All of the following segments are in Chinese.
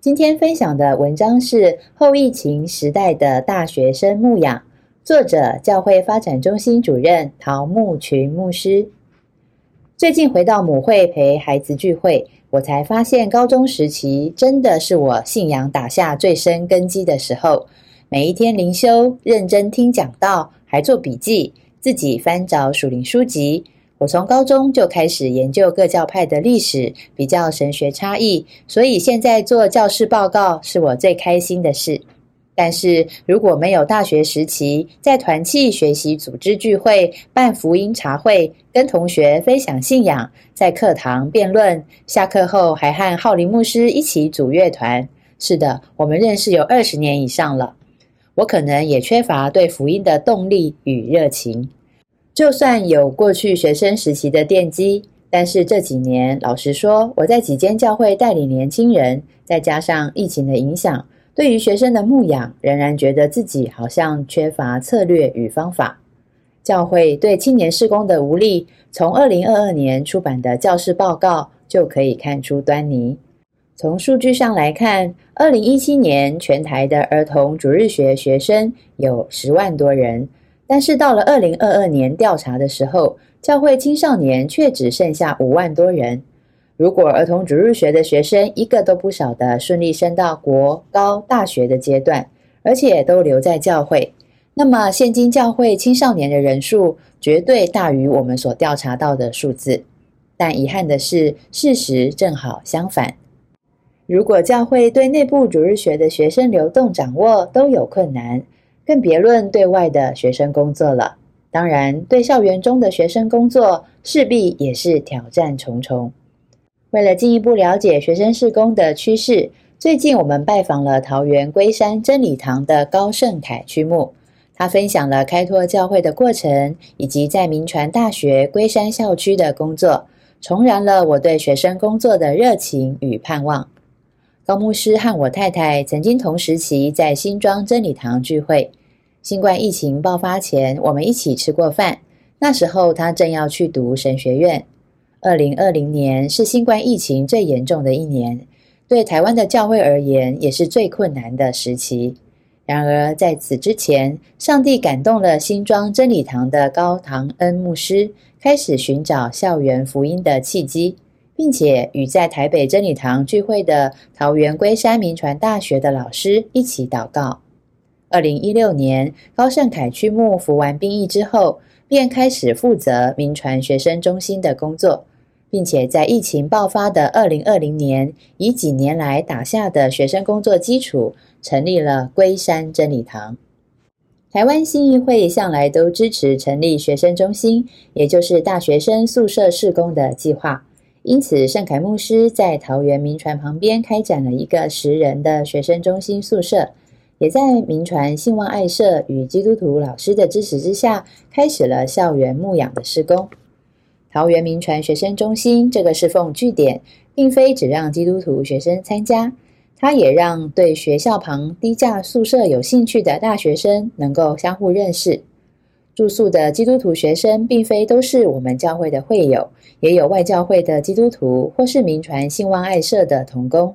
今天分享的文章是后疫情时代的大学生牧养，作者教会发展中心主任陶木群牧师。最近回到母会陪孩子聚会，我才发现高中时期真的是我信仰打下最深根基的时候。每一天灵修，认真听讲道，还做笔记，自己翻找属灵书籍。我从高中就开始研究各教派的历史，比较神学差异，所以现在做教师报告是我最开心的事。但是如果没有大学时期在团契学习、组织聚会、办福音茶会、跟同学分享信仰、在课堂辩论、下课后还和浩林牧师一起组乐团，是的，我们认识有二十年以上了，我可能也缺乏对福音的动力与热情。就算有过去学生时期的奠基，但是这几年，老实说，我在几间教会带领年轻人，再加上疫情的影响，对于学生的牧养，仍然觉得自己好像缺乏策略与方法。教会对青年事工的无力，从二零二二年出版的教师报告就可以看出端倪。从数据上来看，二零一七年全台的儿童主日学学生有十万多人。但是到了二零二二年调查的时候，教会青少年却只剩下五万多人。如果儿童主日学的学生一个都不少的顺利升到国高大学的阶段，而且都留在教会，那么现今教会青少年的人数绝对大于我们所调查到的数字。但遗憾的是，事实正好相反。如果教会对内部主日学的学生流动掌握都有困难，更别论对外的学生工作了。当然，对校园中的学生工作，势必也是挑战重重。为了进一步了解学生事工的趋势，最近我们拜访了桃园龟山真理堂的高盛凯区牧，他分享了开拓教会的过程，以及在民传大学龟山校区的工作，重燃了我对学生工作的热情与盼望。高牧师和我太太曾经同时期在新庄真理堂聚会。新冠疫情爆发前，我们一起吃过饭。那时候他正要去读神学院。二零二零年是新冠疫情最严重的一年，对台湾的教会而言也是最困难的时期。然而在此之前，上帝感动了新庄真理堂的高堂恩牧师，开始寻找校园福音的契机。并且与在台北真理堂聚会的桃园龟山民传大学的老师一起祷告。二零一六年，高盛凯区牧服完兵役之后，便开始负责民传学生中心的工作，并且在疫情爆发的二零二零年，以几年来打下的学生工作基础，成立了龟山真理堂。台湾新议会向来都支持成立学生中心，也就是大学生宿舍施工的计划。因此，圣凯牧师在桃园民传旁边开展了一个十人的学生中心宿舍，也在民传信望爱社与基督徒老师的支持之下，开始了校园牧养的施工。桃园民传学生中心这个侍奉据点，并非只让基督徒学生参加，它也让对学校旁低价宿舍有兴趣的大学生能够相互认识。住宿的基督徒学生，并非都是我们教会的会友，也有外教会的基督徒，或是民传信望爱社的同工。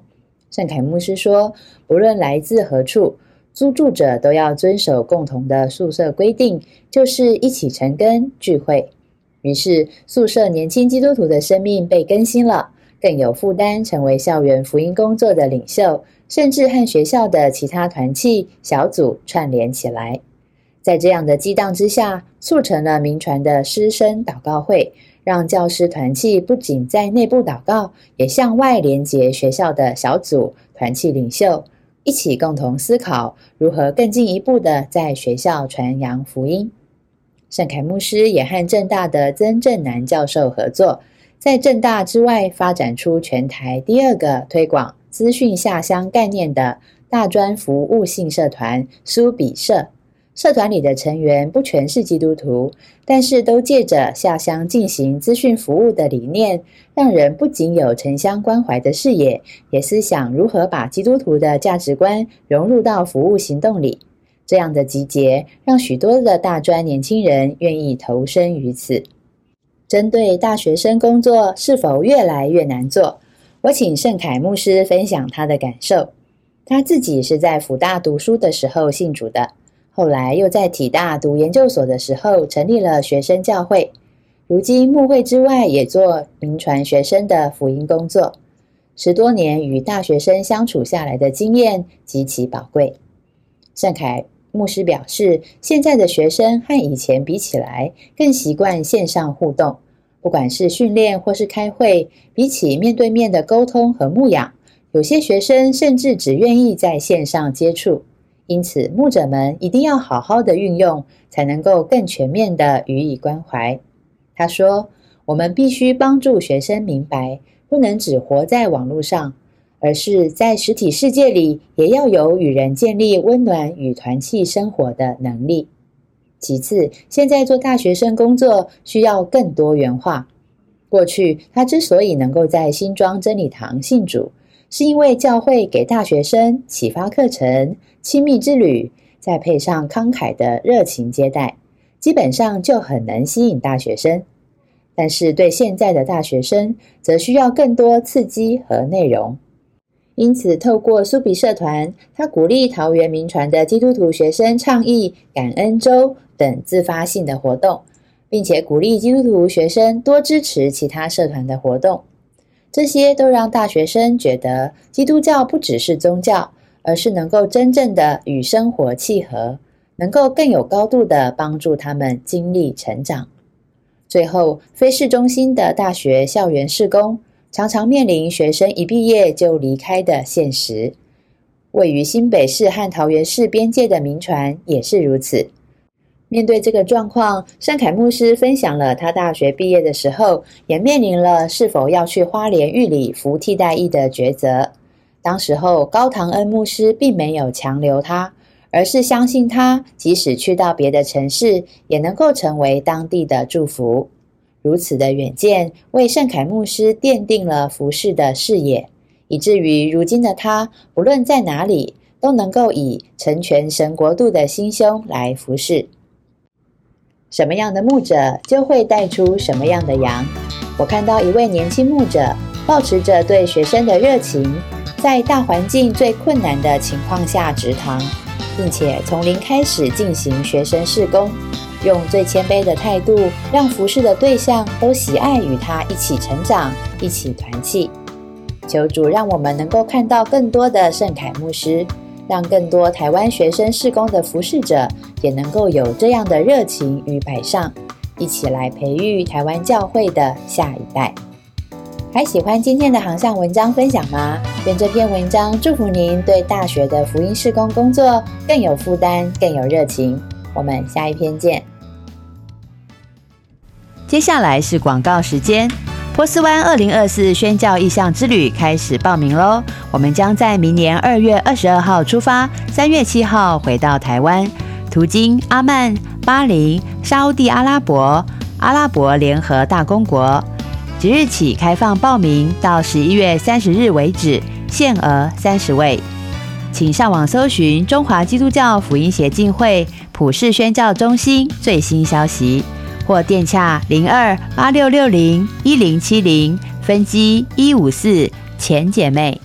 圣凯牧师说，不论来自何处，租住者都要遵守共同的宿舍规定，就是一起成根聚会。于是，宿舍年轻基督徒的生命被更新了，更有负担，成为校园福音工作的领袖，甚至和学校的其他团契小组串联起来。在这样的激荡之下，促成了民传的师生祷告会，让教师团契不仅在内部祷告，也向外连接学校的小组团契领袖，一起共同思考如何更进一步的在学校传扬福音。圣凯牧师也和正大的曾正南教授合作，在正大之外发展出全台第二个推广资讯下乡概念的大专服务性社团苏比社。社团里的成员不全是基督徒，但是都借着下乡进行资讯服务的理念，让人不仅有城乡关怀的视野，也思想如何把基督徒的价值观融入到服务行动里。这样的集结，让许多的大专年轻人愿意投身于此。针对大学生工作是否越来越难做，我请盛凯牧师分享他的感受。他自己是在辅大读书的时候信主的。后来又在体大读研究所的时候，成立了学生教会。如今牧会之外，也做名传学生的福音工作。十多年与大学生相处下来的经验极其宝贵。盛凯牧师表示，现在的学生和以前比起来，更习惯线上互动。不管是训练或是开会，比起面对面的沟通和牧养，有些学生甚至只愿意在线上接触。因此，牧者们一定要好好的运用，才能够更全面的予以关怀。他说：“我们必须帮助学生明白，不能只活在网络上，而是在实体世界里也要有与人建立温暖与团契生活的能力。其次，现在做大学生工作需要更多元化。过去，他之所以能够在新庄真理堂信主。”是因为教会给大学生启发课程、亲密之旅，再配上慷慨的热情接待，基本上就很能吸引大学生。但是对现在的大学生，则需要更多刺激和内容。因此，透过苏比社团，他鼓励桃园民传的基督徒学生倡议感恩周等自发性的活动，并且鼓励基督徒学生多支持其他社团的活动。这些都让大学生觉得，基督教不只是宗教，而是能够真正的与生活契合，能够更有高度的帮助他们经历成长。最后，非市中心的大学校园施工，常常面临学生一毕业就离开的现实。位于新北市和桃园市边界的民传也是如此。面对这个状况，盛凯牧师分享了他大学毕业的时候，也面临了是否要去花莲玉里服替代役的抉择。当时候，高唐恩牧师并没有强留他，而是相信他，即使去到别的城市，也能够成为当地的祝福。如此的远见，为盛凯牧师奠定了服侍的视野，以至于如今的他，不论在哪里，都能够以成全神国度的心胸来服侍。什么样的牧者就会带出什么样的羊。我看到一位年轻牧者，保持着对学生的热情，在大环境最困难的情况下植堂，并且从零开始进行学生试工，用最谦卑的态度，让服侍的对象都喜爱与他一起成长，一起团契。求主让我们能够看到更多的圣凯牧师。让更多台湾学生事工的服侍者也能够有这样的热情与摆上，一起来培育台湾教会的下一代。还喜欢今天的航向文章分享吗？愿这篇文章祝福您对大学的福音事工工作更有负担、更有热情。我们下一篇见。接下来是广告时间。波斯湾二零二四宣教意向之旅开始报名喽！我们将在明年二月二十二号出发，三月七号回到台湾，途经阿曼、巴林、沙地阿拉伯、阿拉伯联合大公国。即日起开放报名，到十一月三十日为止，限额三十位。请上网搜寻中华基督教福音协进会普世宣教中心最新消息。或电洽零二八六六零一零七零分机一五四前姐妹。